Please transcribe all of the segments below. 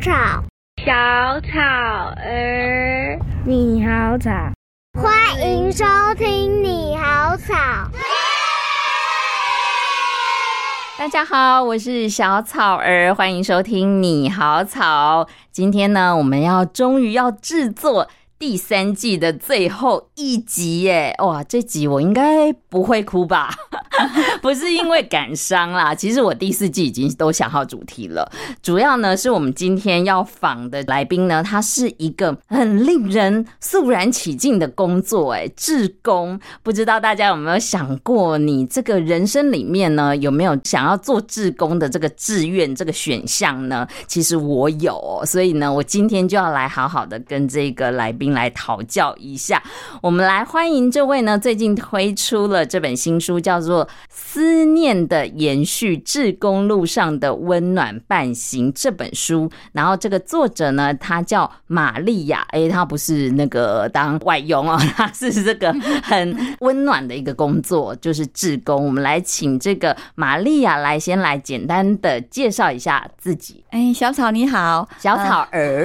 草，小草儿，你好草，欢迎收听你好草。大家好，我是小草儿，欢迎收听你好草。今天呢，我们要终于要制作。第三季的最后一集耶！哇，这集我应该不会哭吧？不是因为感伤啦，其实我第四季已经都想好主题了。主要呢，是我们今天要访的来宾呢，他是一个很令人肃然起敬的工作，哎，志工。不知道大家有没有想过，你这个人生里面呢，有没有想要做志工的这个志愿这个选项呢？其实我有，所以呢，我今天就要来好好的跟这个来宾。来讨教一下，我们来欢迎这位呢，最近推出了这本新书，叫做《思念的延续：志工路上的温暖伴行》这本书。然后这个作者呢，他叫玛利亚，哎，他不是那个当外佣哦，他是这个很温暖的一个工作，就是志工。我们来请这个玛利亚来先来简单的介绍一下自己。哎，小草你好，小草儿，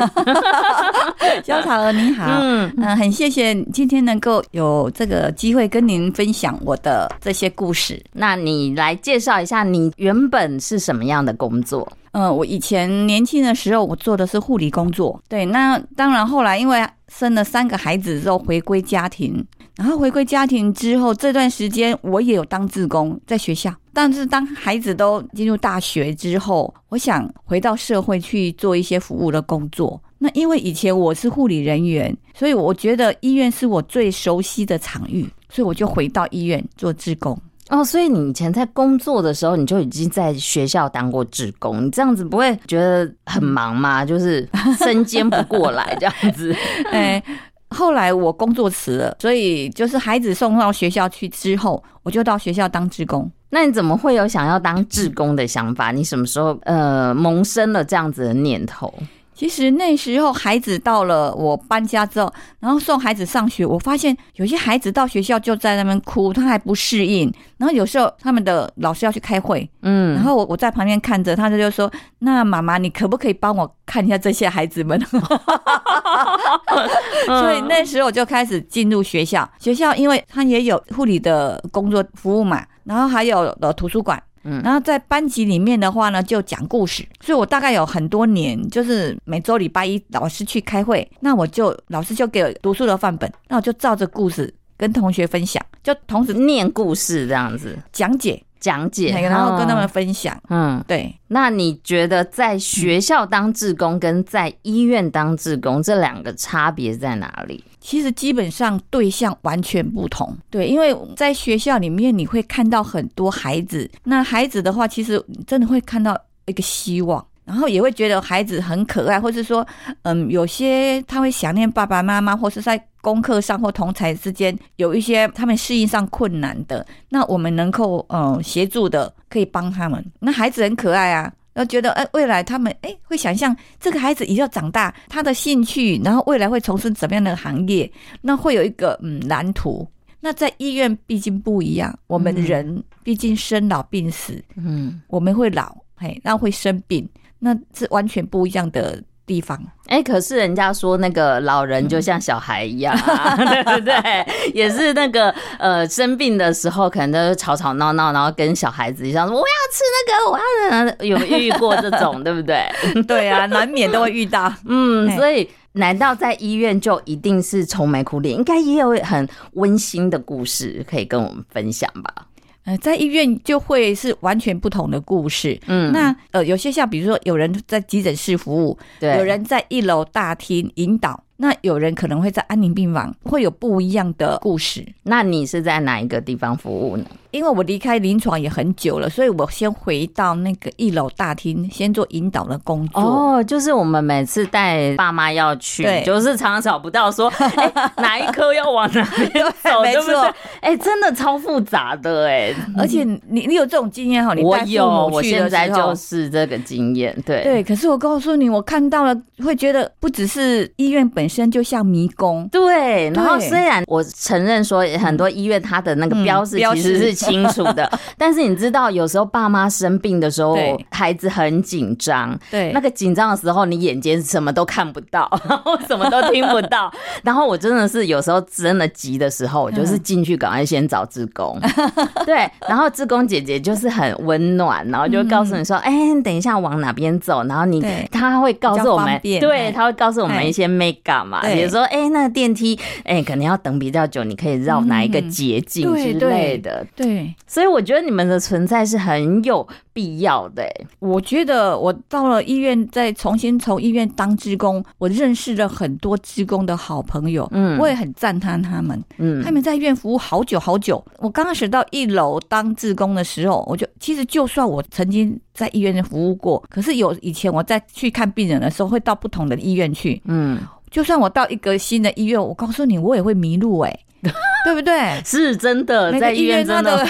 小草儿你好。嗯嗯，很谢谢今天能够有这个机会跟您分享我的这些故事。那你来介绍一下，你原本是什么样的工作？嗯，我以前年轻的时候，我做的是护理工作。对，那当然后来因为生了三个孩子之后回归家庭，然后回归家庭之后这段时间我也有当志工在学校，但是当孩子都进入大学之后，我想回到社会去做一些服务的工作。那因为以前我是护理人员，所以我觉得医院是我最熟悉的场域，所以我就回到医院做志工。哦，所以你以前在工作的时候，你就已经在学校当过志工，你这样子不会觉得很忙吗？就是身兼不过来这样子。哎，后来我工作辞了，所以就是孩子送到学校去之后，我就到学校当志工。那你怎么会有想要当志工的想法？你什么时候呃萌生了这样子的念头？其实那时候孩子到了我搬家之后，然后送孩子上学，我发现有些孩子到学校就在那边哭，他还不适应。然后有时候他们的老师要去开会，嗯，然后我我在旁边看着，他就就说：“那妈妈，你可不可以帮我看一下这些孩子们？” 所以那时候我就开始进入学校，学校因为他也有护理的工作服务嘛，然后还有呃图书馆。嗯，然后在班级里面的话呢，就讲故事。所以我大概有很多年，就是每周礼拜一老师去开会，那我就老师就给我读书的范本，那我就照着故事跟同学分享，就同时念故事这样子讲解讲解，然后跟他们分享。嗯，对。那你觉得在学校当志工跟在医院当志工这两个差别在哪里？其实基本上对象完全不同，对，因为在学校里面你会看到很多孩子，那孩子的话，其实真的会看到一个希望，然后也会觉得孩子很可爱，或是说，嗯，有些他会想念爸爸妈妈，或是在功课上或同才之间有一些他们适应上困难的，那我们能够嗯协助的，可以帮他们。那孩子很可爱啊。然后觉得，哎，未来他们哎会想象这个孩子以后长大，他的兴趣，然后未来会从事怎么样的行业，那会有一个嗯蓝图。那在医院毕竟不一样，我们人毕竟生老病死，嗯，我们会老，嘿，那会生病，那是完全不一样的。地方哎、欸，可是人家说那个老人就像小孩一样、啊，嗯、对不对？也是那个呃生病的时候，可能都吵吵闹闹，然后跟小孩子一样说我要吃那个，我要有遇过这种，对不对？对啊，难免都会遇到。嗯，所以难道在医院就一定是愁眉苦脸？应该也有很温馨的故事可以跟我们分享吧？呃，在医院就会是完全不同的故事。嗯，那呃，有些像比如说有人在急诊室服务，对，有人在一楼大厅引导。那有人可能会在安宁病房，会有不一样的故事。那你是在哪一个地方服务呢？因为我离开临床也很久了，所以我先回到那个一楼大厅，先做引导的工作。哦，就是我们每次带爸妈要去，对就是常常找不到说，哪一科要往哪边走，对，对不对？哎、欸，真的超复杂的哎、欸，而且你你有这种经验哈？你我有，我现在就是这个经验。对对，可是我告诉你，我看到了，会觉得不只是医院本身就像迷宫。对，然后虽然我承认说很多医院它的那个标志其实是。清楚的。但是你知道，有时候爸妈生病的时候，孩子很紧张。对，那个紧张的时候，你眼睛什么都看不到，然后什么都听不到。然后我真的是有时候真的急的时候，我就是进去赶快先找志工。对，然后志工姐姐就是很温暖，然后就告诉你说：“哎、嗯欸，等一下往哪边走。”然后你他会告诉我们，对，他会告诉我们一些 mega 嘛，比如说：“哎、欸，那个电梯，哎、欸，可能要等比较久，你可以绕哪一个捷径之类的。嗯”对，对，所以我觉得你们的存在是很有必要的。我觉得我到了医院，再重新从医院当职工，我认识了很多职工的好朋友。嗯，我也很赞叹他们。嗯，他们在医院服务好久好久。我刚开始到一楼当职工的时候，我就其实就算我曾经在医院服务过，可是有以前我在去看病人的时候，会到不同的医院去。嗯，就算我到一个新的医院，我告诉你，我也会迷路哎。对不对？是真的，在医院真的，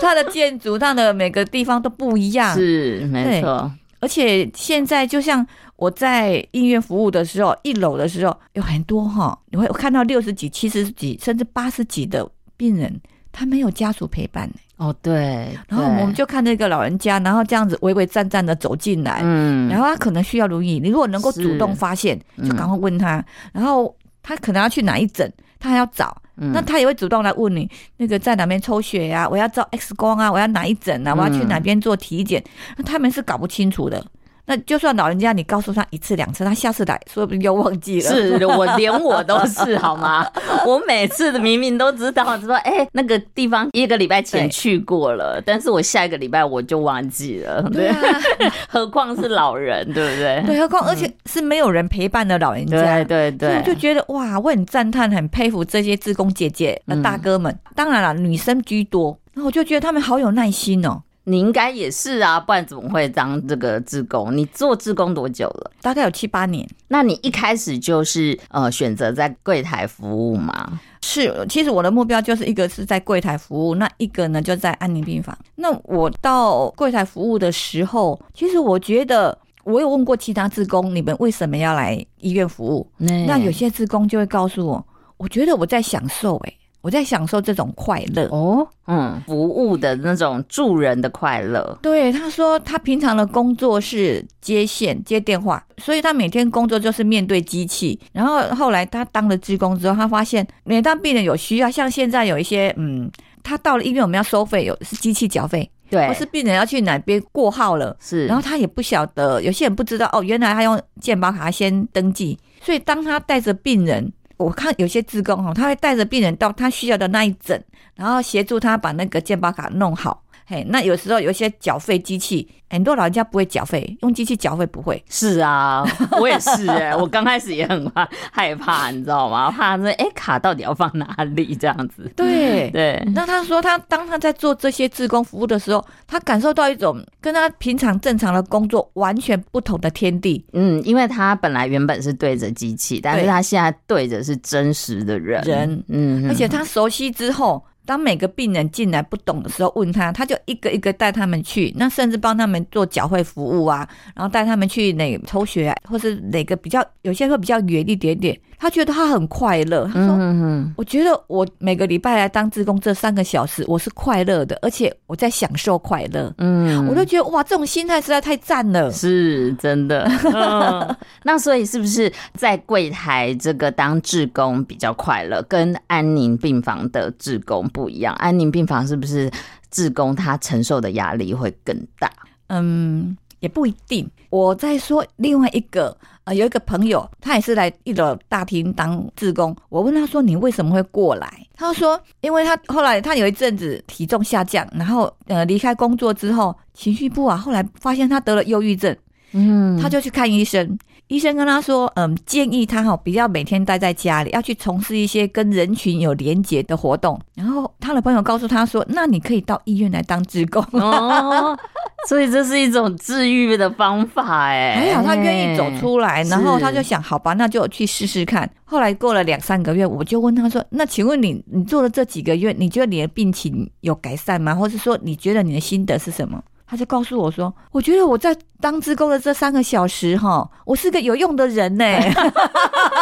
它 的建筑，它的每个地方都不一样。是没错，而且现在就像我在医院服务的时候，一楼的时候有很多哈，你会看到六十几、七十几甚至八十几的病人，他没有家属陪伴。哦，对。然后我们就看那个老人家，然后这样子巍巍战战的走进来，嗯，然后他可能需要轮椅，你如果能够主动发现，就赶快问他，然后他可能要去哪一诊。他还要找，那他也会主动来问你，那个在哪边抽血呀？我要照 X 光啊，我要哪一诊啊？我要去哪边做体检？那他们是搞不清楚的。那就算老人家你告诉他一次两次，他下次来说不定又忘记了。是我连我都是好吗？我每次的明明都知道，说哎、欸、那个地方一个礼拜前去过了，但是我下一个礼拜我就忘记了。对，何况是老人，对不对？对，何况而且是没有人陪伴的老人家。对对对，我就觉得哇，我很赞叹，很佩服这些志工姐姐、那大哥们。当然了，女生居多，然后我就觉得他们好有耐心哦。你应该也是啊，不然怎么会当这个志工？你做志工多久了？大概有七八年。那你一开始就是呃选择在柜台服务吗？是，其实我的目标就是一个是在柜台服务，那一个呢就在安宁病房。那我到柜台服务的时候，其实我觉得我有问过其他志工，你们为什么要来医院服务？嗯、那有些志工就会告诉我，我觉得我在享受、欸，诶。我在享受这种快乐哦，嗯，服务的那种助人的快乐。对，他说他平常的工作是接线接电话，所以他每天工作就是面对机器。然后后来他当了职工之后，他发现每当病人有需要，像现在有一些，嗯，他到了医院我们要收费，有是机器缴费，对，或是病人要去哪边过号了，是，然后他也不晓得，有些人不知道哦，原来他用健保卡先登记，所以当他带着病人。我看有些志工哦，他会带着病人到他需要的那一诊，然后协助他把那个健保卡弄好。嘿，那有时候有些缴费机器，很多老人家不会缴费，用机器缴费不会。是啊，我也是哎，我刚开始也很怕害怕，你知道吗？怕那哎卡到底要放哪里这样子。对对。那他说他当他在做这些志工服务的时候，他感受到一种跟他平常正常的工作完全不同的天地。嗯，因为他本来原本是对着机器，但是他现在对着是真实的人。人，嗯，而且他熟悉之后。当每个病人进来不懂的时候，问他，他就一个一个带他们去，那甚至帮他们做缴费服务啊，然后带他们去哪抽血，或是哪个比较有些会比较远一点点，他觉得他很快乐。他说：“嗯我觉得我每个礼拜来当志工这三个小时，我是快乐的，而且我在享受快乐。”嗯，我都觉得哇，这种心态实在太赞了，是真的。嗯、那所以是不是在柜台这个当志工比较快乐，跟安宁病房的志工？不一样，安宁病房是不是志工他承受的压力会更大？嗯，也不一定。我在说另外一个，呃，有一个朋友，他也是来一楼大厅当志工。我问他说：“你为什么会过来？”他说：“因为他后来他有一阵子体重下降，然后呃离开工作之后情绪不好，后来发现他得了忧郁症，嗯，他就去看医生。”医生跟他说：“嗯，建议他哈，不要每天待在家里，要去从事一些跟人群有连结的活动。”然后他的朋友告诉他说：“那你可以到医院来当志工。”哦，所以这是一种治愈的方法哎。还好他愿意走出来，然后他就想：“好吧，那就去试试看。”后来过了两三个月，我就问他说：“那请问你，你做了这几个月，你觉得你的病情有改善吗？或是说，你觉得你的心得是什么？”他就告诉我说：“我觉得我在当志工的这三个小时，哈，我是个有用的人呢。”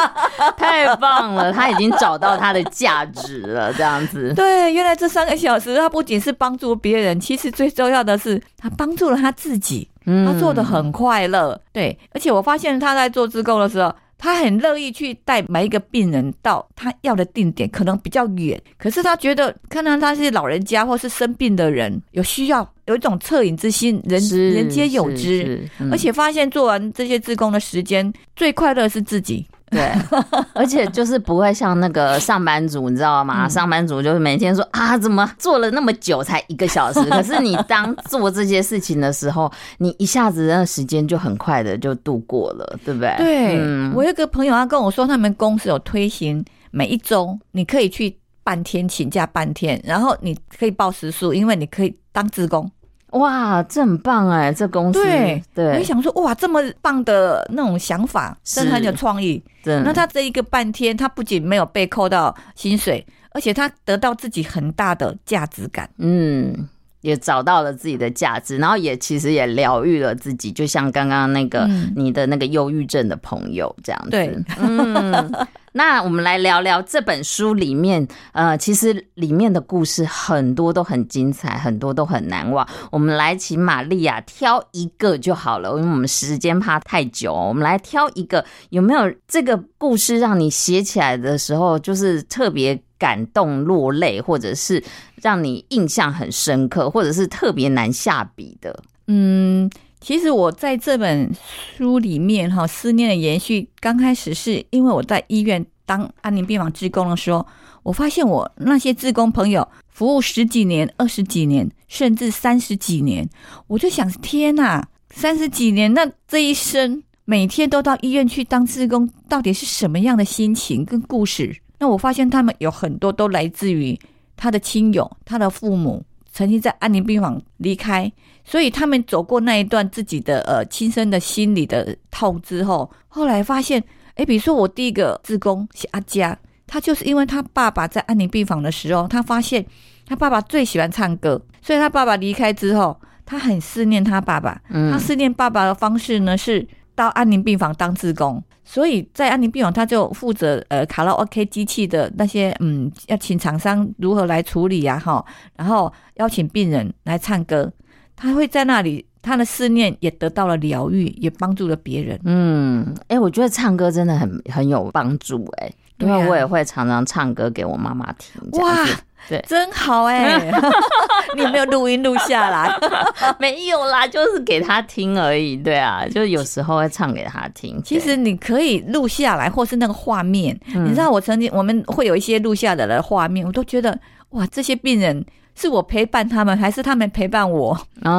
太棒了，他已经找到他的价值了，这样子。对，原来这三个小时，他不仅是帮助别人，其实最重要的是他帮助了他自己。他做的很快乐，嗯，对，而且我发现他在做志工的时候。他很乐意去带每一个病人到他要的定点，可能比较远，可是他觉得看到他是老人家或是生病的人有需要，有一种恻隐之心，人人皆有之，嗯，而且发现做完这些自工的时间最快乐是自己。对，而且就是不会像那个 上班族，你知道吗？嗯、上班族就是每天说啊，怎么做了那么久才一个小时？可是你当做这些事情的时候，你一下子那时间就很快的就度过了，对不对？对，嗯、我有个朋友他跟我说，他们公司有推行，每一周你可以去半天请假半天，然后你可以报时数，因为你可以当职工。哇，这很棒哎！这公司对对，我想说哇，这么棒的那种想法，真的很有创意。那他这一个半天，他不仅没有被扣到薪水，而且他得到自己很大的价值感。嗯，也找到了自己的价值，然后也其实也疗愈了自己，就像刚刚那个、嗯、你的那个忧郁症的朋友这样子。对，嗯。那我们来聊聊这本书里面，呃，其实里面的故事很多都很精彩，很多都很难忘。我们来请玛利亚挑一个就好了，因为我们时间怕太久。我们来挑一个，有没有这个故事让你写起来的时候，就是特别感动落泪，或者是让你印象很深刻，或者是特别难下笔的？嗯。其实我在这本书里面，哈，思念的延续，刚开始是因为我在医院当安宁病房志工的时候，我发现我那些志工朋友服务十几年、二十几年，甚至三十几年，我就想，天哪，三十几年，那这一生每天都到医院去当志工，到底是什么样的心情跟故事？那我发现他们有很多都来自于他的亲友、他的父母曾经在安宁病房离开。所以他们走过那一段自己的呃亲身的心理的痛之后，后来发现，哎，比如说我第一个志工是阿佳，他就是因为他爸爸在安宁病房的时候，他发现他爸爸最喜欢唱歌，所以他爸爸离开之后，他很思念他爸爸。他思念爸爸的方式呢，是到安宁病房当志工，所以在安宁病房他就负责呃卡拉 OK 机器的那些嗯，要请厂商如何来处理啊哈，然后邀请病人来唱歌。他会在那里，他的思念也得到了疗愈，也帮助了别人。嗯，哎、我觉得唱歌真的很很有帮助、哎、因为我也会常常唱歌给我妈妈听。哇，对，真好哎、欸！你有没有录音录下来？没有啦，就是给她听而已。对啊，就有时候会唱给她听。其实你可以录下来，或是那个画面、嗯。你知道，我曾经我们会有一些录下来的画面，我都觉得哇，这些病人。是我陪伴他们，还是他们陪伴我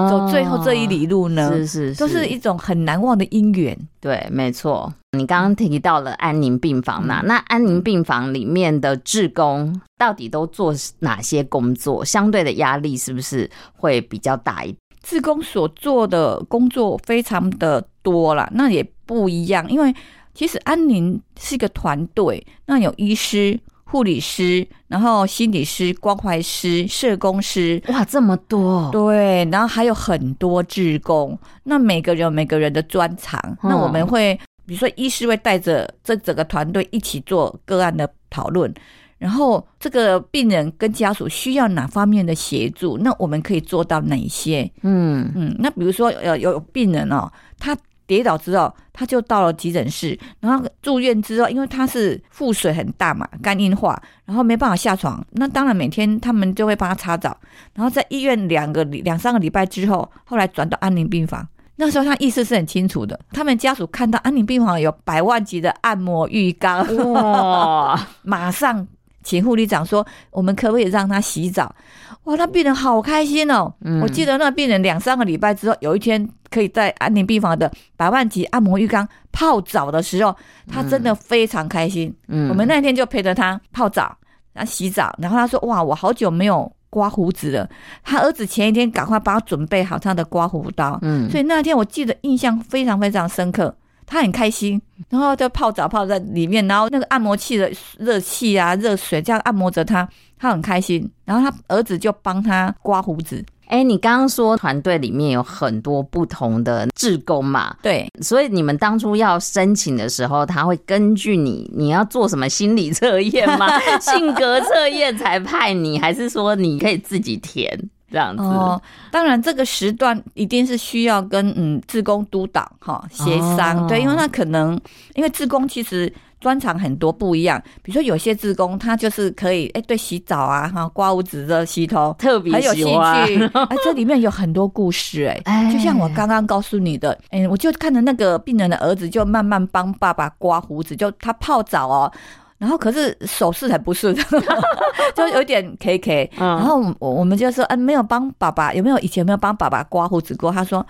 走最后这一里路呢？是是是，都是一种很难忘的因缘。对，没错。你刚刚提到了安宁病房嘛？那安宁病房里面的志工到底都做哪些工作？相对的压力是不是会比较大一点？志工所做的工作非常的多啦，那也不一样，因为其实安宁是一个团队，那有医师。护理师，然后心理师、关怀师、社工师，哇，这么多！对，然后还有很多志工。那每个人有每个人的专长。嗯、那我们会，比如说，医师会带着这整个团队一起做个案的讨论，然后这个病人跟家属需要哪方面的协助，那我们可以做到哪些？嗯嗯。那比如说，呃，有病人哦，他。跌倒之后，他就到了急诊室，然后住院之后，因为他是腹水很大嘛，肝硬化，然后没办法下床。那当然每天他们就会帮他擦澡，然后在医院两个两三个礼拜之后，后来转到安宁病房。那时候他意识是很清楚的，他们家属看到安宁病房有百万级的按摩浴缸，哇，马上请护理长说，我们可不可以让他洗澡？哇，那病人好开心哦！嗯、我记得那病人两三个礼拜之后，有一天可以在安宁病房的百万级按摩浴缸泡澡的时候，他真的非常开心。嗯，我们那天就陪着他泡澡，然后洗澡，然后他说：“哇，我好久没有刮胡子了。”他儿子前一天赶快帮他准备好他的刮胡刀。嗯，所以那天我记得印象非常非常深刻。他很开心，然后就泡澡泡在里面，然后那个按摩器的热气啊、热水这样按摩着他，他很开心。然后他儿子就帮他刮胡子。哎，你刚刚说团队里面有很多不同的志工嘛？对，所以你们当初要申请的时候，他会根据你你要做什么心理测验吗？性格测验才派你，还是说你可以自己填这样子？哦，当然这个时段一定是需要跟嗯志工督导哈协商，哦、对，因为那可能因为志工其实。专长很多不一样，比如说有些志工他就是可以哎、欸，对洗澡啊哈，刮胡子的洗头特别很有兴趣，哎，这里面有很多故事哎、欸，就像我刚刚告诉你的，哎、欸，我就看着那个病人的儿子就慢慢帮爸爸刮胡子，就他泡澡哦，然后可是手势还不顺，就有点 K K，然后我我们就说，哎，没有帮爸爸，有没有以前没有帮爸爸刮胡子过？他说。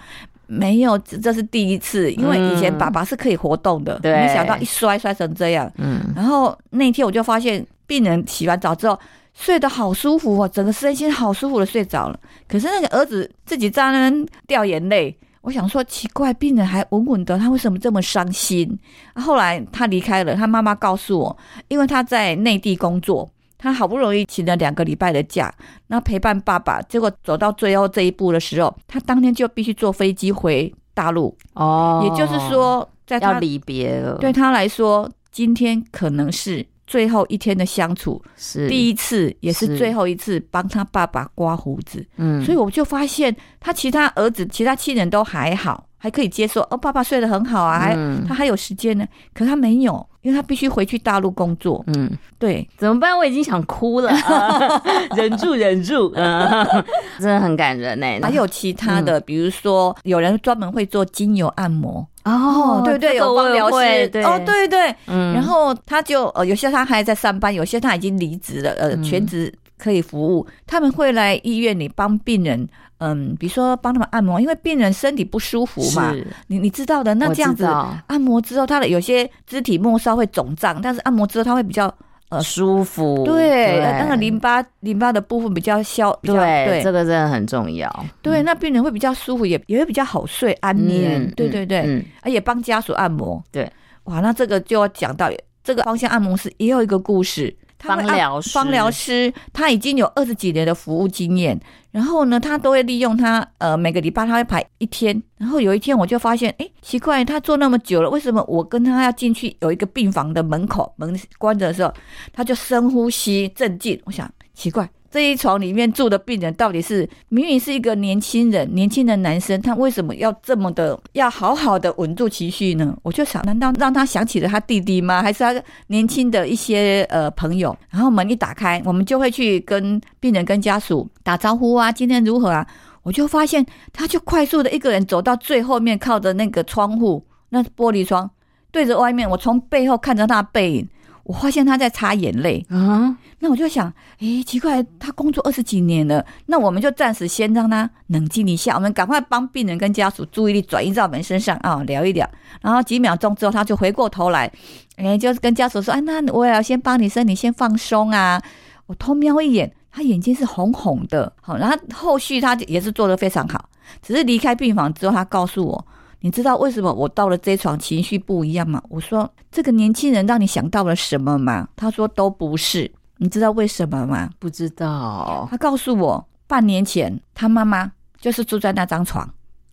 没有，这是第一次，因为以前爸爸是可以活动的，没、嗯、想到一摔摔成这样。嗯，然后那天我就发现病人洗完澡之后睡得好舒服哦，整个身心好舒服的睡着了。可是那个儿子自己在那边掉眼泪，我想说奇怪，病人还稳稳的，他为什么这么伤心？后来他离开了，他妈妈告诉我，因为他在内地工作。他好不容易请了两个礼拜的假，那陪伴爸爸，结果走到最后这一步的时候，他当天就必须坐飞机回大陆。哦，也就是说，在他要离别了，对他来说，今天可能是最后一天的相处，是第一次，也是最后一次帮他爸爸刮胡子。嗯，所以我就发现他其他儿子、其他亲人都还好。还可以接受哦，爸爸睡得很好啊，还他还有时间呢，可他没有，因为他必须回去大陆工作。嗯，对，怎么办？我已经想哭了，忍住，忍住，真的很感人呢。还有其他的，比如说有人专门会做精油按摩。哦，对对，有芳疗师，哦，对。对，嗯，然后他就呃，有些他还在上班，有些他已经离职了，呃，全职可以服务，他们会来医院里帮病人。嗯，比如说帮他们按摩，因为病人身体不舒服嘛，你你知道的。那这样子按摩之后，他的有些肢体末梢会肿胀，但是按摩之后他会比较呃舒服。对，那个淋巴淋巴的部分比较消。对，对，这个真的很重要。对，那病人会比较舒服，也也会比较好睡安眠。对对对，而且帮家属按摩。对，哇，那这个就要讲到这个芳香按摩师也有一个故事。芳疗师，芳疗师他已经有二十几年的服务经验。然后呢，他都会利用他呃每个礼拜他会排一天。然后有一天我就发现，哎，奇怪，他做那么久了，为什么我跟他要进去有一个病房的门口门关着的时候，他就深呼吸镇静？我想奇怪。这一床里面住的病人到底是明明是一个年轻人，年轻的男生，他为什么要这么的要好好的稳住情绪呢？我就想，难道让他想起了他弟弟吗？还是他年轻的一些呃朋友？然后门一打开，我们就会去跟病人跟家属打招呼啊，今天如何啊？我就发现，他就快速的一个人走到最后面，靠着那个窗户，那玻璃窗对着外面，我从背后看着他的背影。我发现他在擦眼泪啊，那我就想，诶，奇怪，他工作二十几年了，那我们就暂时先让他冷静一下，我们赶快帮病人跟家属注意力转移到我们身上啊，聊一聊。然后几秒钟之后，他就回过头来，诶，就是跟家属说，哎，那我也要先帮你身体先放松啊。我偷瞄一眼，他眼睛是红红的，好，然后后续他也是做得非常好，只是离开病房之后，他告诉我。你知道为什么我到了这床情绪不一样吗？我说这个年轻人让你想到了什么吗？他说都不是。你知道为什么吗？不知道。他告诉我，半年前他妈妈就是住在那张床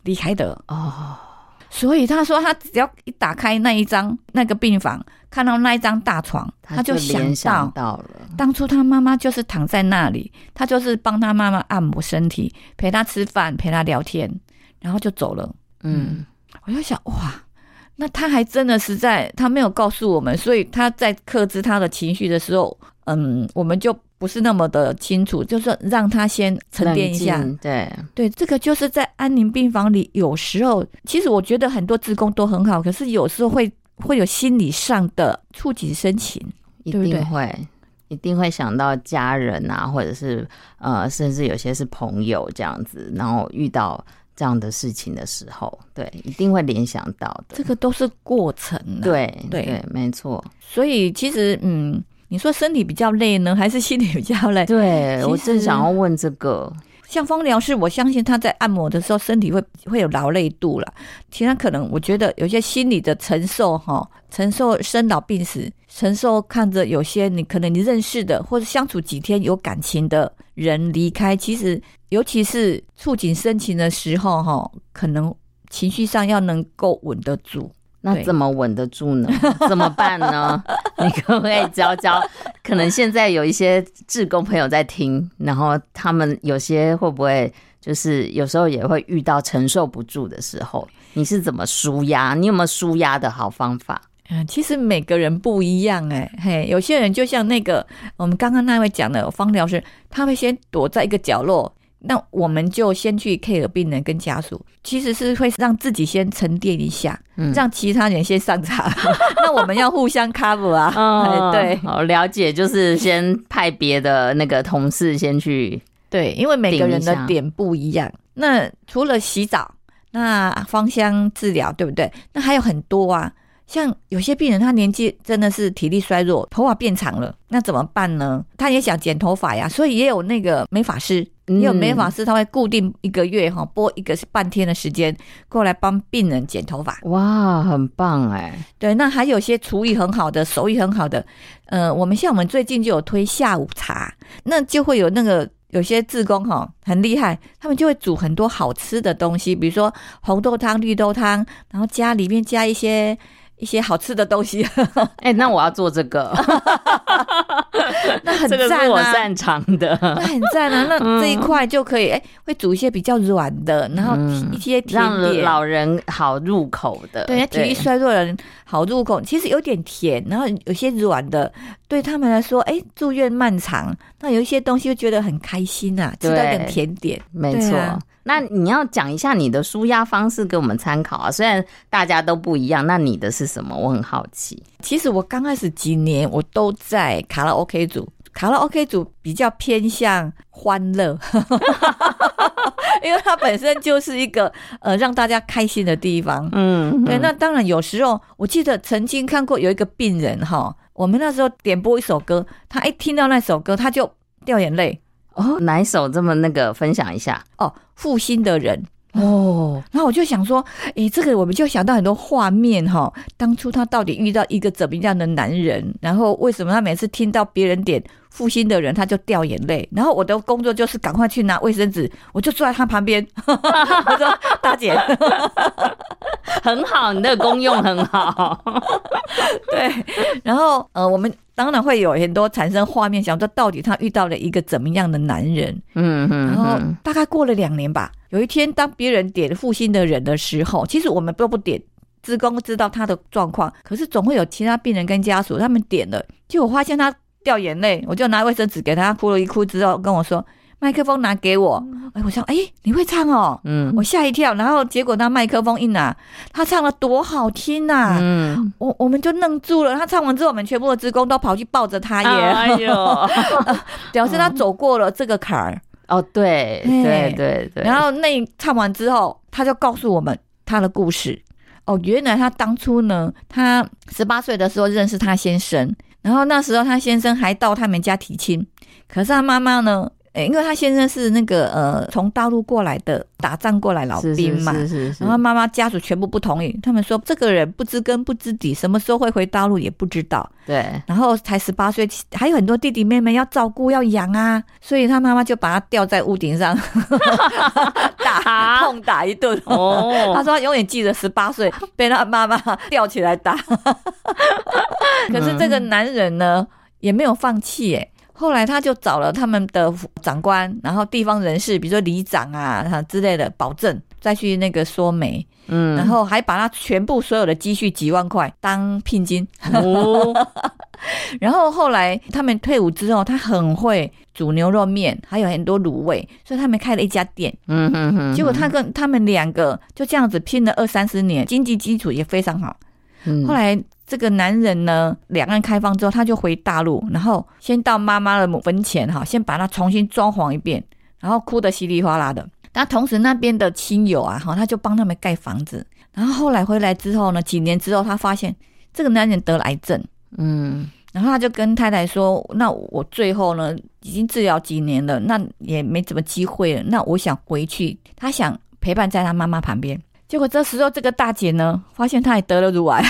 离开的哦。所以他说他只要一打开那一张那个病房，看到那一张大床，他就想到了当初他妈妈就是躺在那里，他就是帮他妈妈按摩身体，陪他吃饭，陪他聊天，然后就走了。嗯。我就想哇，那他还真的是在，他没有告诉我们，所以他在克制他的情绪的时候，嗯，我们就不是那么的清楚，就是让他先沉淀一下。对对，这个就是在安宁病房里，有时候其实我觉得很多职工都很好，可是有时候会会有心理上的触景生情，一定会对对一定会想到家人啊，或者是呃，甚至有些是朋友这样子，然后遇到。这样的事情的时候，对，一定会联想到的。这个都是过程，对对对，没错。所以其实，嗯，你说身体比较累呢，还是心里比较累？对，我正想要问这个。像芳疗是，我相信他在按摩的时候，身体会会有劳累度了。其他可能，我觉得有些心理的承受，哈，承受生老病死，承受看着有些你可能你认识的或者相处几天有感情的人离开，其实尤其是触景生情的时候，哈，可能情绪上要能够稳得住。那怎么稳得住呢？怎么办呢？你可不可以教教？可能现在有一些志工朋友在听，然后他们有些会不会就是有时候也会遇到承受不住的时候？你是怎么舒压？你有没有舒压的好方法？嗯，其实每个人不一样哎、欸，嘿，有些人就像那个我们刚刚那位讲的芳疗师，他会先躲在一个角落。那我们就先去 care 病人跟家属，其实是会让自己先沉淀一下，嗯，让其他人先上场。那我们要互相 cover 啊，哦、对，好了解，就是先派别的那个同事先去，对，因为每个人的点不一样。那除了洗澡，那芳香治疗，对不对？那还有很多啊。像有些病人，他年纪真的是体力衰弱，头发变长了，那怎么办呢？他也想剪头发呀，所以也有那个美发师，也有美发师，他会固定一个月哈，拨一个半天的时间过来帮病人剪头发。哇，很棒哎！对，那还有些厨艺很好的，手艺很好的，呃，我们像我们最近就有推下午茶，那就会有那个有些志工哈很厉害，他们就会煮很多好吃的东西，比如说红豆汤、绿豆汤，然后加里面加一些。一些好吃的东西，哎、欸，那我要做这个，那很赞啊，这个是我擅长的，那很赞啊，那这一块就可以，哎、欸，会煮一些比较软的，然后一些让老人好入口的，对，体力衰弱的人好入口，其实有点甜，然后有些软的，对他们来说，哎、欸，住院漫长，那有一些东西就觉得很开心啊，吃到一点甜点，没错。那你要讲一下你的舒压方式给我们参考啊！虽然大家都不一样，那你的是什么？我很好奇。其实我刚开始几年我都在卡拉 OK 组，卡拉 OK 组比较偏向欢乐，因为它本身就是一个呃让大家开心的地方。嗯，对。那当然有时候我记得曾经看过有一个病人哈，我们那时候点播一首歌，他一听到那首歌他就掉眼泪。哦，哪一首这么那个？分享一下哦，负心的人哦。然后我就想说，诶，这个我们就想到很多画面哈。当初他到底遇到一个怎么样的男人？然后为什么他每次听到别人点负心的人，他就掉眼泪？然后我的工作就是赶快去拿卫生纸，我就坐在他旁边，我说：“大姐，很好，你的功用很好。”对，然后呃，我们。当然会有很多产生画面，想说到底他遇到了一个怎么样的男人？嗯嗯。然后大概过了两年吧，有一天当别人点负心的人的时候，其实我们都不点，职工知道他的状况，可是总会有其他病人跟家属他们点了，结果发现他掉眼泪，我就拿卫生纸给他哭了一哭之后跟我说。麦克风拿给我，哎，我想，哎，你会唱哦，嗯，我吓一跳，然后结果他麦克风一拿，他唱的多好听呐，嗯，我我们就愣住了。他唱完之后，我们全部的职工都跑去抱着他耶，哎呦，表示他走过了这个坎儿。哦，对，对对对。然后那唱完之后，他就告诉我们他的故事。哦，原来他当初呢，他十八岁的时候认识他先生，然后那时候他先生还到他们家提亲，可是他妈妈呢？欸，因为他先生是那个呃，从大陆过来的打仗过来老兵嘛，是是是是是，然后妈妈家属全部不同意，他们说这个人不知根不知底，什么时候会回大陆也不知道。对，然后才十八岁，还有很多弟弟妹妹要照顾要养啊，所以他妈妈就把他吊在屋顶上，打 痛打一顿。哦，他说他永远记得十八岁被他妈妈吊起来打。可是这个男人呢，也没有放弃哎。后来他就找了他们的长官，然后地方人士，比如说里长啊之类的，保证再去那个说媒，嗯，然后还把他全部所有的积蓄几万块当聘金。哦，然后后来他们退伍之后，他很会煮牛肉面，还有很多卤味，所以他们开了一家店。嗯哼哼。结果他跟他们两个就这样子拼了二三十年，经济基础也非常好。嗯，后来。这个男人呢，两岸开放之后，他就回大陆，然后先到妈妈的坟前哈，先把它重新装潢一遍，然后哭得稀里哗啦的。那同时那边的亲友啊，哈，他就帮他们盖房子。然后后来回来之后呢，几年之后，他发现这个男人得了癌症，嗯，然后他就跟太太说：“那我最后呢，已经治疗几年了，那也没怎么机会了。那我想回去，他想陪伴在他妈妈旁边。结果这时候，这个大姐呢，发现她也得了乳癌，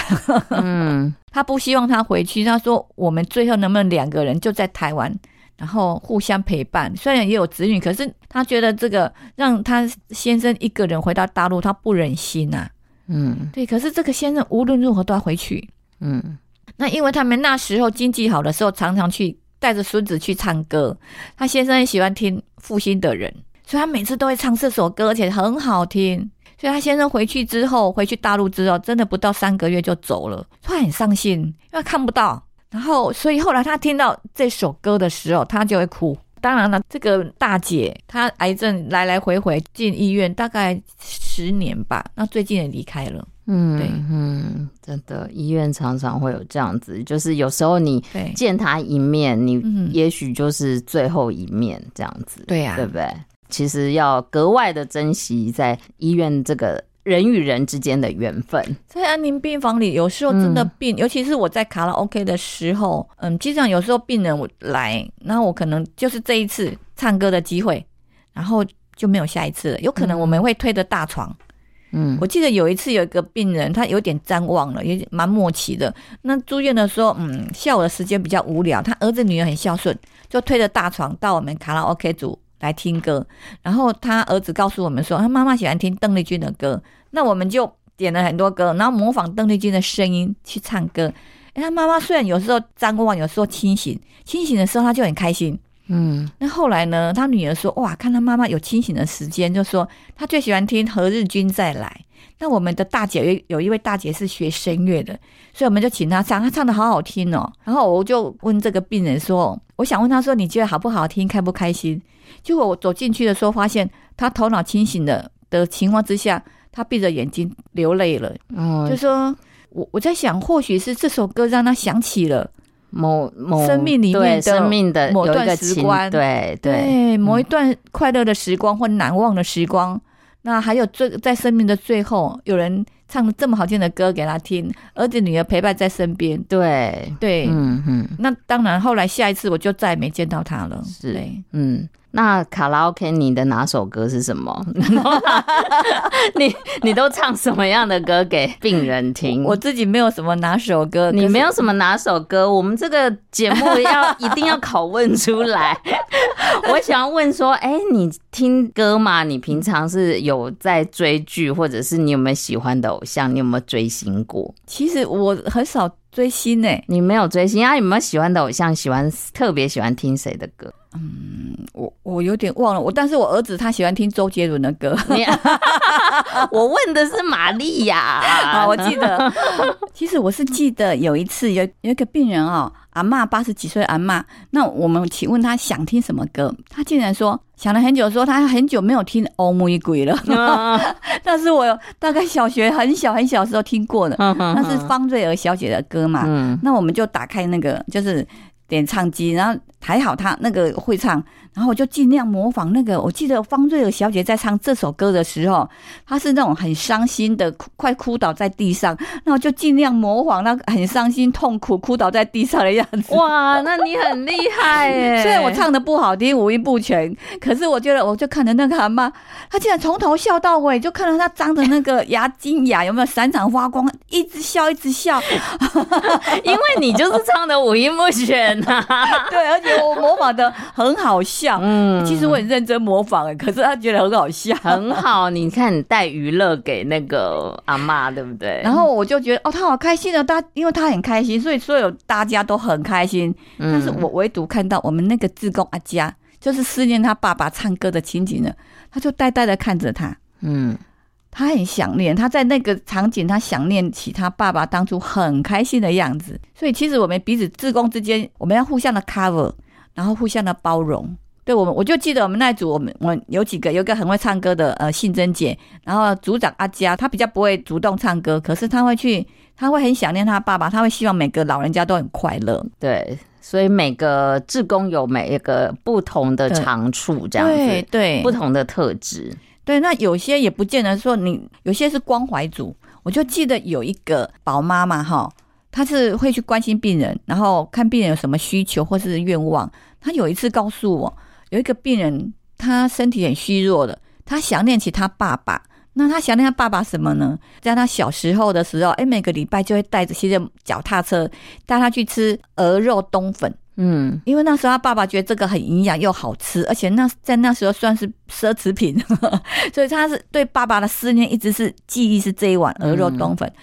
嗯，她不希望她回去。她说：我们最后能不能两个人就在台湾，然后互相陪伴？虽然也有子女，可是她觉得这个让她先生一个人回到大陆，她不忍心呐、啊。嗯，对。可是这个先生无论如何都要回去。嗯。”那因为他们那时候经济好的时候，常常去带着孙子去唱歌。他先生很喜欢听《负心的人》，所以他每次都会唱这首歌，而且很好听。所以他先生回去之后，回去大陆之后，真的不到三个月就走了，他很伤心，因为看不到。然后，所以后来他听到这首歌的时候，他就会哭。当然了，这个大姐她癌症来来回回进医院，大概十年吧。那最近也离开了。嗯，对，嗯，真的，医院常常会有这样子，就是有时候你见他一面，你也许就是最后一面这样子，对呀，对不对？其实要格外的珍惜在医院这个人与人之间的缘分。在安宁病房里，有时候真的病，尤其是我在卡拉 OK 的时候，嗯，经常有时候病人来，那我可能就是这一次唱歌的机会，然后就没有下一次了，有可能我们会推着大床。嗯，我记得有一次有一个病人，他有点谵妄了，也蛮默契的。那住院的时候，嗯，下午的时间比较无聊，他儿子女儿很孝顺，就推着大床到我们卡拉 OK 组来听歌。然后他儿子告诉我们说，他妈妈喜欢听邓丽君的歌，那我们就点了很多歌，然后模仿邓丽君的声音去唱歌。哎，他妈妈虽然有时候张望，有时候清醒，清醒的时候他就很开心。嗯，那后来呢？他女儿说：“哇，看他妈妈有清醒的时间，就说他最喜欢听《何日君再来》。”那我们的大姐有有一位大姐是学声乐的，所以我们就请她唱，她唱的好好听哦。然后我就问这个病人说：“我想问他说，你觉得好不好听，开不开心？”结果我走进去的时候，发现他头脑清醒的的情况之下，他闭着眼睛流泪了。嗯，就说我我在想，或许是这首歌让他想起了。某某生命里面的生命的某段时光，对对，对某一段快乐的时光或难忘的时光。嗯、那还有最在生命的最后，有人唱了这么好听的歌给他听，儿子女儿陪伴在身边。对对，嗯嗯。那当然，后来下一次我就再也没见到他了。是，对嗯。那卡拉 OK 你的哪首歌是什么？你你都唱什么样的歌给病人听？我自己没有什么哪首歌，你没有什么哪首歌？我们这个节目要一定要拷问出来。我想要问说，哎、欸，你听歌吗？你平常是有在追剧，或者是你有没有喜欢的偶像？你有没有追星过？其实我很少追星诶、欸，你没有追星啊？有没有喜欢的偶像？喜欢特别喜欢听谁的歌？嗯，我我有点忘了我，但是我儿子他喜欢听周杰伦的歌。我问的是玛丽亚啊，我记得，其实我是记得有一次有有一个病人哦，阿妈八十几岁阿妈，那我们请问他想听什么歌，他竟然说想了很久，说他很久没有听《欧玫瑰》了。那是我大概小学很小很小时候听过的，那是方瑞儿小姐的歌嘛。那我们就打开那个就是。点唱机，然后还好他那个会唱，然后我就尽量模仿那个。我记得方瑞儿小姐在唱这首歌的时候，她是那种很伤心的，快哭倒在地上，那我就尽量模仿那个很伤心、痛苦、哭倒在地上的样子。哇，那你很厉害耶！虽然我唱的不好听，五音不全，可是我觉得，我就看着那个阿妈，她竟然从头笑到尾，就看到她张的那个牙金牙有没有闪闪发光，一直笑，一直笑。因为你就是唱的五音不全呐。对，而且我模仿的很好笑。嗯，其实我很认真模仿，哎，可是他觉得很好笑，很好。你看，你带娱乐给那个阿妈，对不对？然后我就觉得，哦，他好开心啊！大因为他很开心，所以所有大家都很开心。但是我唯独看到我们那个志工阿佳，就是思念他爸爸唱歌的情景呢，他就呆呆的看着他。嗯。他很想念，他在那个场景，他想念起他爸爸当初很开心的样子。所以其实我们彼此自工之间，我们要互相的 cover，然后互相的包容。对我们，我就记得我们那一组，我们我们有几个，有一个很会唱歌的，呃，信珍姐，然后组长阿佳，她比较不会主动唱歌，可是她会去，她会很想念她爸爸，她会希望每个老人家都很快乐。对，所以每个志工有每一个不同的长处，这样子，对，对，不同的特质。对，那有些也不见得说你有些是关怀组，我就记得有一个宝妈妈哈，他是会去关心病人，然后看病人有什么需求或是愿望。他有一次告诉我，有一个病人他身体很虚弱的，他想念起他爸爸。那他想念他爸爸什么呢？在他小时候的时候，哎，每个礼拜就会带着骑着脚踏车带他去吃鹅肉冬粉。嗯，因为那时候他爸爸觉得这个很营养又好吃，而且那在那时候算是奢侈品，所以他是对爸爸的思念一直是记忆是这一碗鹅肉冬粉。嗯、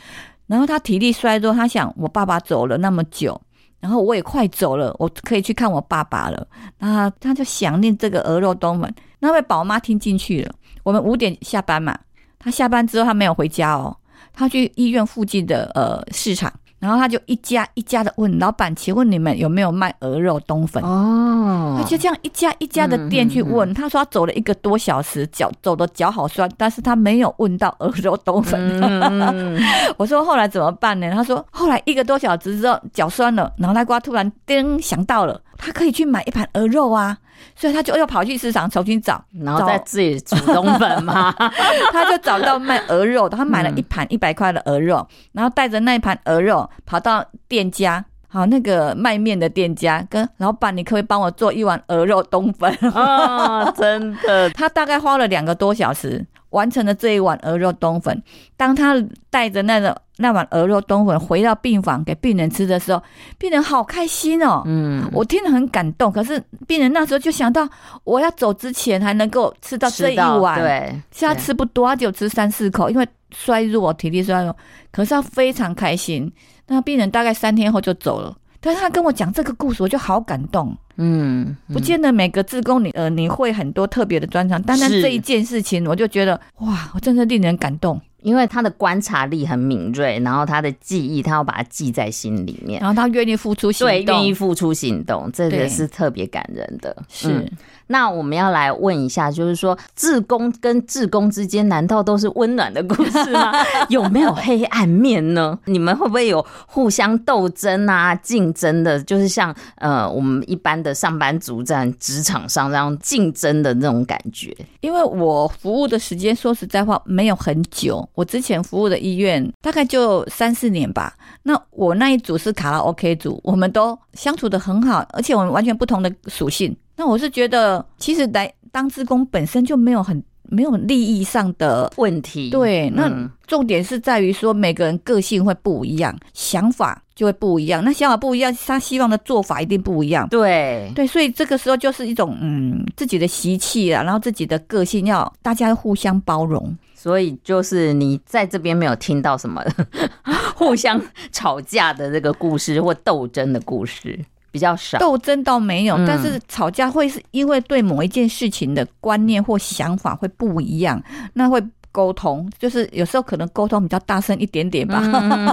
然后他体力衰弱，他想我爸爸走了那么久，然后我也快走了，我可以去看我爸爸了。那他就想念这个鹅肉东门。那位宝妈听进去了。我们五点下班嘛，他下班之后他没有回家哦，他去医院附近的呃市场。然后他就一家一家的问老板，请问你们有没有卖鹅肉冬粉？哦，他就这样一家一家的店去问。嗯嗯嗯、他说他走了一个多小时，脚走的脚好酸，但是他没有问到鹅肉冬粉。嗯、我说后来怎么办呢？他说后来一个多小时之后脚酸了，然后他突然叮想到了，他可以去买一盘鹅肉啊。所以他就又跑去市场重新找，然后再自己煮冬粉嘛。他就找到卖鹅肉的，他买了一盘一百块的鹅肉，然后带着那一盘鹅肉跑到店家，好那个卖面的店家，跟老板，你可不可以帮我做一碗鹅肉冬粉？啊，真的，他大概花了两个多小时。完成了这一碗鹅肉冬粉。当他带着那个那碗鹅肉冬粉回到病房给病人吃的时候，病人好开心哦。嗯，我听了很感动。可是病人那时候就想到，我要走之前还能够吃到这一碗，对，现在吃不多，他就吃三四口，因为衰弱，体力衰弱。可是他非常开心。那病人大概三天后就走了。但是他跟我讲这个故事，我就好感动。嗯，不见得每个自工你呃你会很多特别的专长，单单这一件事情，我就觉得哇，我真的令人感动。因为他的观察力很敏锐，然后他的记忆，他要把它记在心里面，然后他愿意付出行动，对，愿意付出行动，这个是特别感人的。是。嗯那我们要来问一下，就是说，志工跟志工之间难道都是温暖的故事吗？有没有黑暗面呢？你们会不会有互相斗争啊、竞争的？就是像呃，我们一般的上班族在职场上这样竞争的那种感觉？因为我服务的时间，说实在话没有很久，我之前服务的医院大概就三四年吧。那我那一组是卡拉 OK 组，我们都相处的很好，而且我们完全不同的属性。那我是觉得，其实来当志工本身就没有很没有利益上的问题。对，那重点是在于说每个人个性会不一样，想法就会不一样。那想法不一样，他希望的做法一定不一样。对对，所以这个时候就是一种嗯自己的习气啊，然后自己的个性要大家互相包容。所以就是你在这边没有听到什么 互相吵架的这个故事或斗争的故事。比较少斗争倒没有，但是吵架会是因为对某一件事情的观念或想法会不一样，那会沟通，就是有时候可能沟通比较大声一点点吧。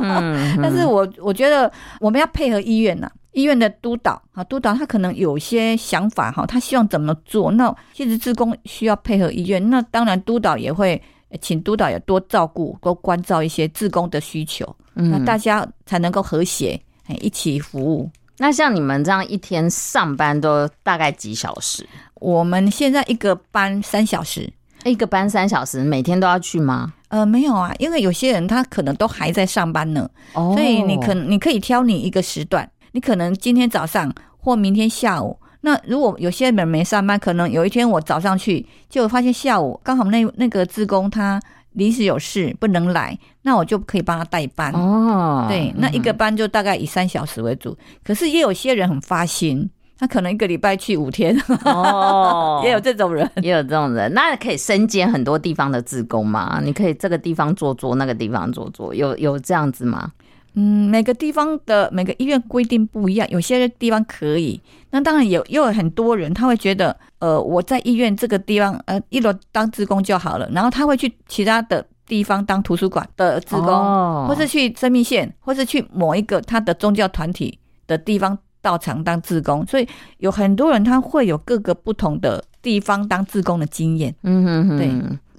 但是我我觉得我们要配合医院呐，医院的督导啊，督导他可能有些想法哈，他希望怎么做，那其实志工需要配合医院，那当然督导也会请督导也多照顾、多关照一些志工的需求，那大家才能够和谐一起服务。那像你们这样一天上班都大概几小时？我们现在一个班三小时，一个班三小时，每天都要去吗？呃，没有啊，因为有些人他可能都还在上班呢，哦，所以你可你可以挑你一个时段，你可能今天早上或明天下午。那如果有些人没上班，可能有一天我早上去，就发现下午刚好那那个职工他。临时有事不能来，那我就可以帮他代班哦。对，那一个班就大概以三小时为主。嗯、可是也有些人很发心，他可能一个礼拜去五天哦，也有这种人，也有这种人。那可以身兼很多地方的志工吗？你可以这个地方做做，那个地方做做，有有这样子吗？嗯，每个地方的每个医院规定不一样，有些地方可以。那当然有，又有很多人他会觉得，呃，我在医院这个地方，呃，一楼当职工就好了。然后他会去其他的地方当图书馆的职工，哦、或是去生命线，或是去某一个他的宗教团体的地方到场当志工。所以有很多人他会有各个不同的地方当志工的经验。嗯哼哼，对。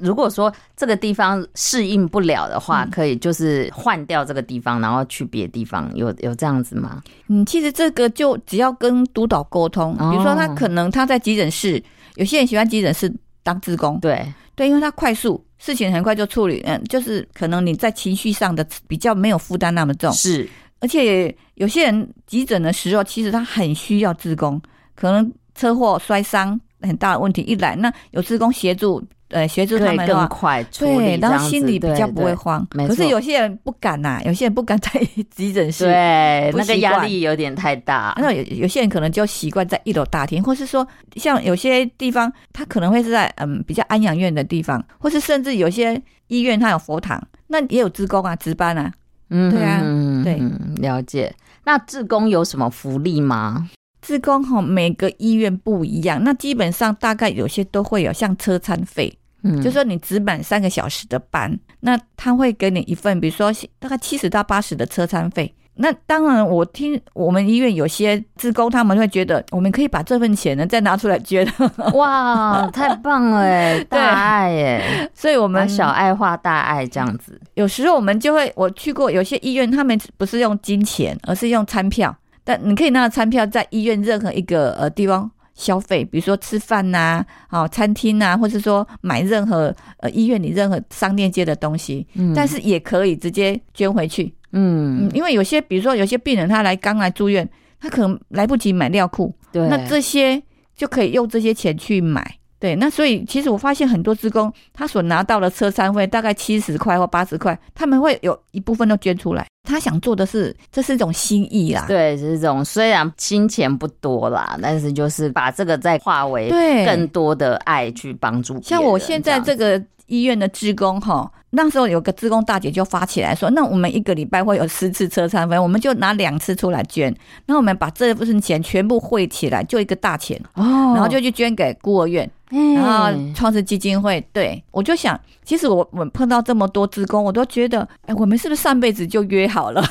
如果说这个地方适应不了的话，可以就是换掉这个地方，然后去别的地方，有有这样子吗？嗯，其实这个就只要跟督导沟通，比如说他可能他在急诊室，有些人喜欢急诊室当志工，对对，因为他快速，事情很快就处理，嗯，就是可能你在情绪上的比较没有负担那么重，是。而且有些人急诊的时候，其实他很需要志工，可能车祸摔伤很大的问题一来，那有志工协助。对，协助他们的话，更快处理，对，然后心里比较不会慌。可是有些人不敢呐、啊，有些人不敢在急诊室，对，那个压力有点太大。那有有些人可能就习惯在一楼大厅，或是说像有些地方，他可能会是在嗯比较安养院的地方，或是甚至有些医院它有佛堂，那也有职工啊值班啊。嗯，对啊，对，了解。那志工有什么福利吗？志工哈，每个医院不一样，那基本上大概有些都会有像车餐费。嗯，就说你只满三个小时的班，那他会给你一份，比如说大概七十到八十的车餐费。那当然，我听我们医院有些职工他们会觉得，我们可以把这份钱呢再拿出来捐。哇，太棒了哎，大爱哎，所以我们小爱化大爱这样子。有时候我们就会，我去过有些医院，他们不是用金钱，而是用餐票。但你可以拿着餐票在医院任何一个呃地方。消费，比如说吃饭呐、啊，哦，餐厅呐、啊，或是说买任何呃医院里任何商店街的东西，嗯，但是也可以直接捐回去，嗯，嗯，因为有些，比如说有些病人他来刚来住院，他可能来不及买尿裤，对，那这些就可以用这些钱去买。对，那所以其实我发现很多职工，他所拿到的车餐费大概七十块或八十块，他们会有一部分都捐出来。他想做的是，这是一种心意啦。对，是这种虽然金钱不多啦，但是就是把这个再化为更多的爱去帮助。像我现在这个医院的职工哈，那时候有个职工大姐就发起来说，那我们一个礼拜会有十次车餐费，我们就拿两次出来捐，那我们把这部分钱全部汇起来，就一个大钱哦，然后就去捐给孤儿院。然后创世基金会，对，我就想，其实我我碰到这么多职工，我都觉得，哎，我们是不是上辈子就约好了？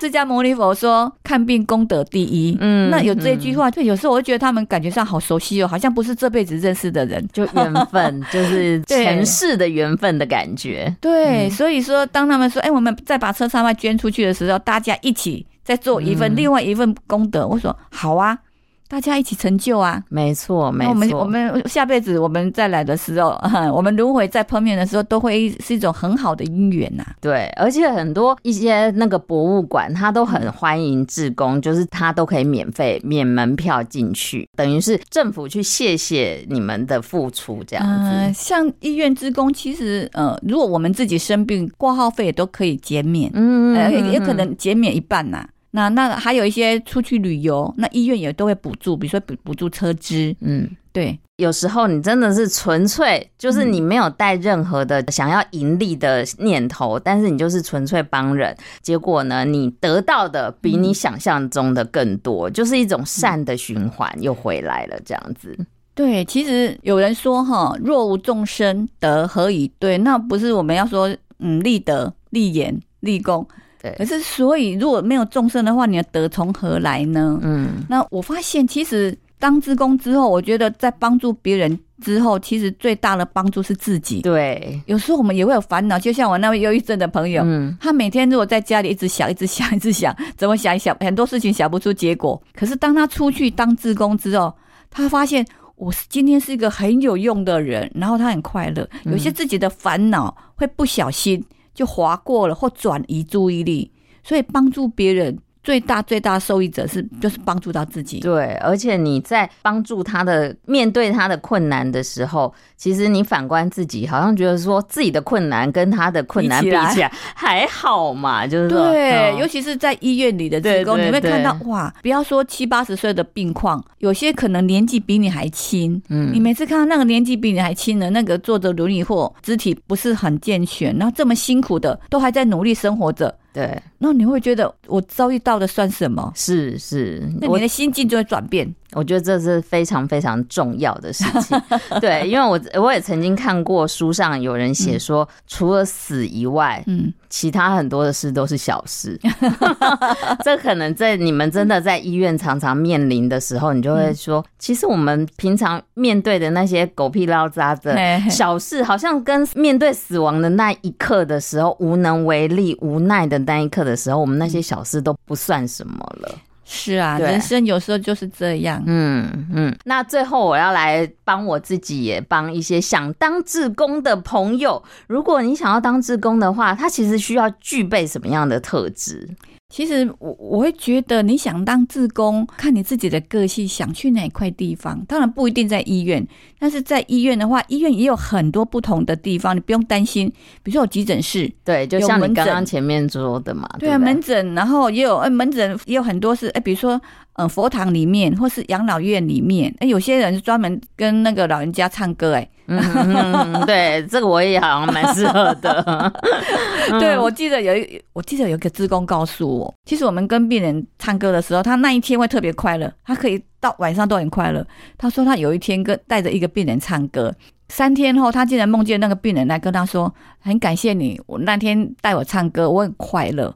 释迦牟尼佛说看病功德第一，嗯，那有这句话，就有时候我会觉得他们感觉上好熟悉哦，好像不是这辈子认识的人，就缘分，就是前世的缘分的感觉。对，嗯、所以说当他们说，哎，我们再把车上卖捐出去的时候，大家一起再做一份、嗯、另外一份功德，我说好啊。大家一起成就啊！没错，没错。我们我们下辈子我们再来的时候，我们轮回再碰面的时候，都会是一种很好的姻缘呐。对，而且很多一些那个博物馆，他都很欢迎志工，就是他都可以免费免门票进去，等于是政府去谢谢你们的付出这样子。呃，像医院志工，其实呃，如果我们自己生病，挂号费也都可以减免，嗯，呃，也可能减免一半呐。那那还有一些出去旅游，那医院也都会补助，比如说补补助车资。嗯，对，有时候你真的是纯粹就是你没有带任何的想要盈利的念头，嗯、但是你就是纯粹帮人，结果呢，你得到的比你想象中的更多，嗯、就是一种善的循环又回来了，这样子。对，其实有人说哈，若无众生，德何以对？那不是我们要说，嗯，立德、立言、立功。对，可是所以如果没有众生的话，你的德从何来呢？嗯，那我发现其实当志工之后，我觉得在帮助别人之后，其实最大的帮助是自己。对，有时候我们也会有烦恼，就像我那位忧郁症的朋友，嗯，他每天如果在家里一直想、一直想、一直想，怎么想一想，很多事情想不出结果。可是当他出去当志工之后，他发现我是今天是一个很有用的人，然后他很快乐。有些自己的烦恼会不小心。就划过了，或转移注意力，所以帮助别人。最大最大受益者是就是帮助到自己，对，而且你在帮助他的面对他的困难的时候，其实你反观自己，好像觉得说自己的困难跟他的困难比起来 还好嘛，就是说对，嗯、尤其是在医院里的职工，你会看到哇，不要说七八十岁的病况，有些可能年纪比你还轻，嗯，你每次看到那个年纪比你还轻的那个坐着轮椅或肢体不是很健全，然后这么辛苦的都还在努力生活着。对，那你会觉得我遭遇到的算什么？是是，那你的心境就会转变。我觉得这是非常非常重要的事情。对，因为我我也曾经看过书上有人写说，嗯、除了死以外，嗯，其他很多的事都是小事。这可能在你们真的在医院常常面临的时候，你就会说，其实我们平常面对的那些狗屁倒灶的小事，好像跟面对死亡的那一刻的时候无能为力、无奈的那一刻的时候，我们那些小事都不算什么了。是啊，人生有时候就是这样。嗯嗯。那最后我要来帮我自己，也帮一些想当志工的朋友。如果你想要当志工的话，他其实需要具备什么样的特质？其实我我会觉得，你想当志工，看你自己的个性，想去哪块地方。当然不一定在医院，但是在医院的话，医院也有很多不同的地方，你不用担心。比如说有急诊室，对，就像你刚刚前面说的嘛，对啊，对对门诊，然后也有，哎，门诊也有很多是，哎，比如说，嗯，佛堂里面或是养老院里面，哎，有些人是专门跟那个老人家唱歌，哎。嗯，对，这个我也好像蛮适合的。对，我记得有一，我记得有一个职工告诉我，其实我们跟病人唱歌的时候，他那一天会特别快乐，他可以到晚上都很快乐。他说他有一天跟带着一个病人唱歌，三天后他竟然梦见那个病人来跟他说，很感谢你，我那天带我唱歌，我很快乐。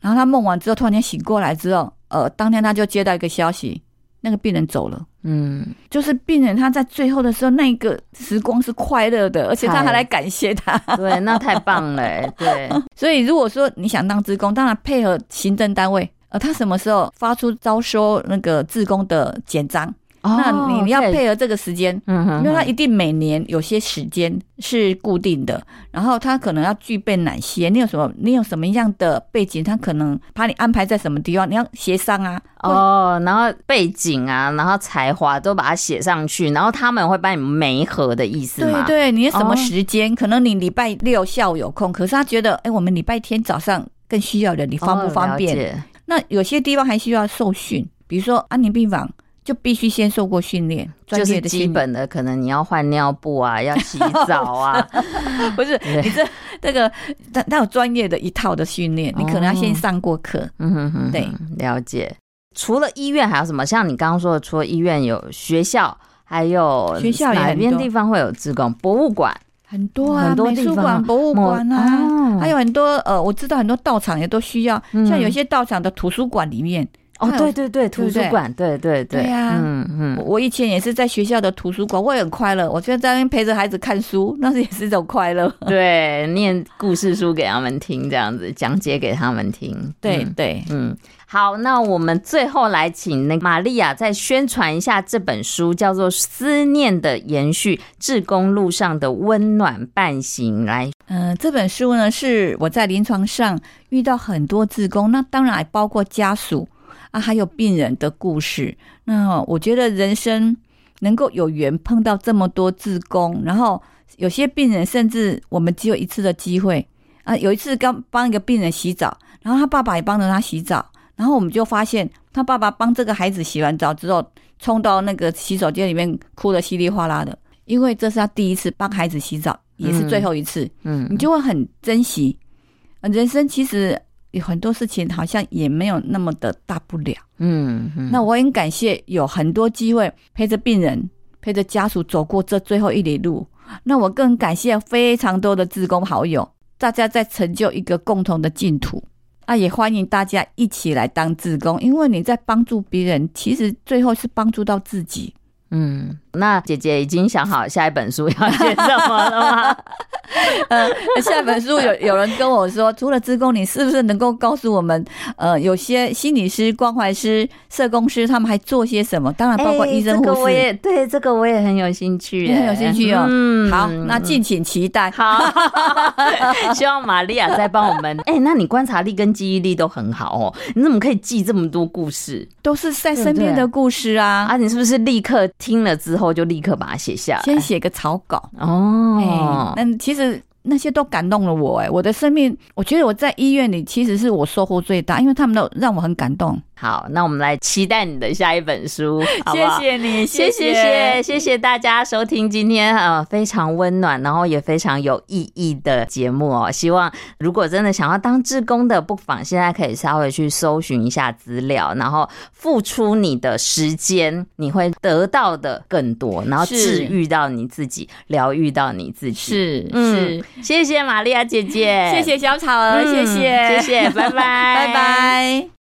然后他梦完之后，突然间醒过来之后，呃，当天他就接到一个消息。那个病人走了，嗯，就是病人他在最后的时候，那个时光是快乐的，而且他还来感谢他，对，那太棒了，对。所以如果说你想当志工，当然配合行政单位，呃，他什么时候发出招收那个志工的简章？那你你要配合这个时间，因为他一定每年有些时间是固定的，然后他可能要具备哪些？你有什么？你有什么样的背景？他可能把你安排在什么地方？你要协商啊，哦，然后背景啊，然后才华都把它写上去，然后他们会帮你媒合的意思吗？对对，你什么时间？可能你礼拜六下午有空，可是他觉得，哎，我们礼拜天早上更需要人，你方不方便？那有些地方还需要受训，比如说安宁病房。就必须先受过训练，就是基本的，可能你要换尿布啊，要洗澡啊，不是？你这这个，他他有专业的一套的训练，你可能要先上过课。嗯哼哼，对，了解。除了医院还有什么？像你刚刚说的，除了医院有学校，还有学校哪边地方会有志工？博物馆很多啊，很多美术馆、博物馆啊，还有很多呃，我知道很多道场也都需要，像有些道场的图书馆里面。哦，对对对，图书馆，对对对，对呀，嗯嗯，我以前也是在学校的图书馆，我也很快乐。我觉得在那边陪着孩子看书，那是也是一种快乐。对，念故事书给他们听，这样子讲解给他们听。对对，嗯，好，那我们最后来请那玛利亚再宣传一下这本书，叫做《思念的延续：志工路上的温暖伴行》。来，嗯，这本书呢是我在临床上遇到很多志工，那当然还包括家属。啊，还有病人的故事。那我觉得人生能够有缘碰到这么多志工，然后有些病人甚至我们只有一次的机会啊。有一次刚帮一个病人洗澡，然后他爸爸也帮着他洗澡，然后我们就发现他爸爸帮这个孩子洗完澡之后，冲到那个洗手间里面哭得稀里哗啦的，因为这是他第一次帮孩子洗澡，也是最后一次。嗯，你就会很珍惜。人生其实。有很多事情好像也没有那么的大不了，嗯，嗯，那我很感谢有很多机会陪着病人、陪着家属走过这最后一里路。那我更感谢非常多的志工好友，大家在成就一个共同的净土。啊，也欢迎大家一起来当志工，因为你在帮助别人，其实最后是帮助到自己。嗯，那姐姐已经想好下一本书要写什么了吗？呃，下一本书有有人跟我说，除了自工，你是不是能够告诉我们，呃，有些心理师、关怀师、社工师，他们还做些什么？当然包括医生、护士、欸。这个我也对，这个我也很有兴趣，也很有兴趣哦。嗯，好，那敬请期待。好，希望玛利亚再帮我们。哎、欸，那你观察力跟记忆力都很好哦，你怎么可以记这么多故事？都是在身边的故事啊！啊，你是不是立刻听了之后就立刻把它写下来？先写个草稿哦。嗯、欸，其实。那些都感动了我哎，我的生命，我觉得我在医院里其实是我收获最大，因为他们都让我很感动。好，那我们来期待你的下一本书，好不好？谢谢你，谢谢谢谢谢谢大家收听今天呃非常温暖，然后也非常有意义的节目哦。希望如果真的想要当志工的，不妨现在可以稍微去搜寻一下资料，然后付出你的时间，你会得到的更多，然后治愈到你自己，疗愈到你自己。是，嗯，是，谢谢玛利亚姐姐，谢谢小草儿，嗯、谢谢谢谢，拜拜 拜拜。